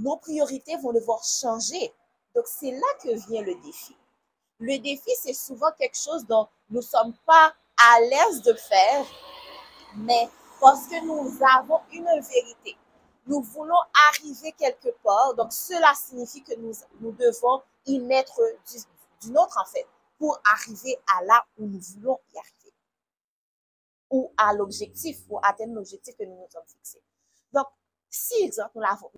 nos priorités vont devoir changer. Donc, c'est là que vient le défi. Le défi, c'est souvent quelque chose dont nous ne sommes pas à l'aise de faire, mais parce que nous avons une vérité. Nous voulons arriver quelque part, donc cela signifie que nous, nous devons y mettre du nôtre, en fait, pour arriver à là où nous voulons y arriver ou à l'objectif, pour atteindre l'objectif que nous nous sommes fixés. Donc, si, exemple, nous avons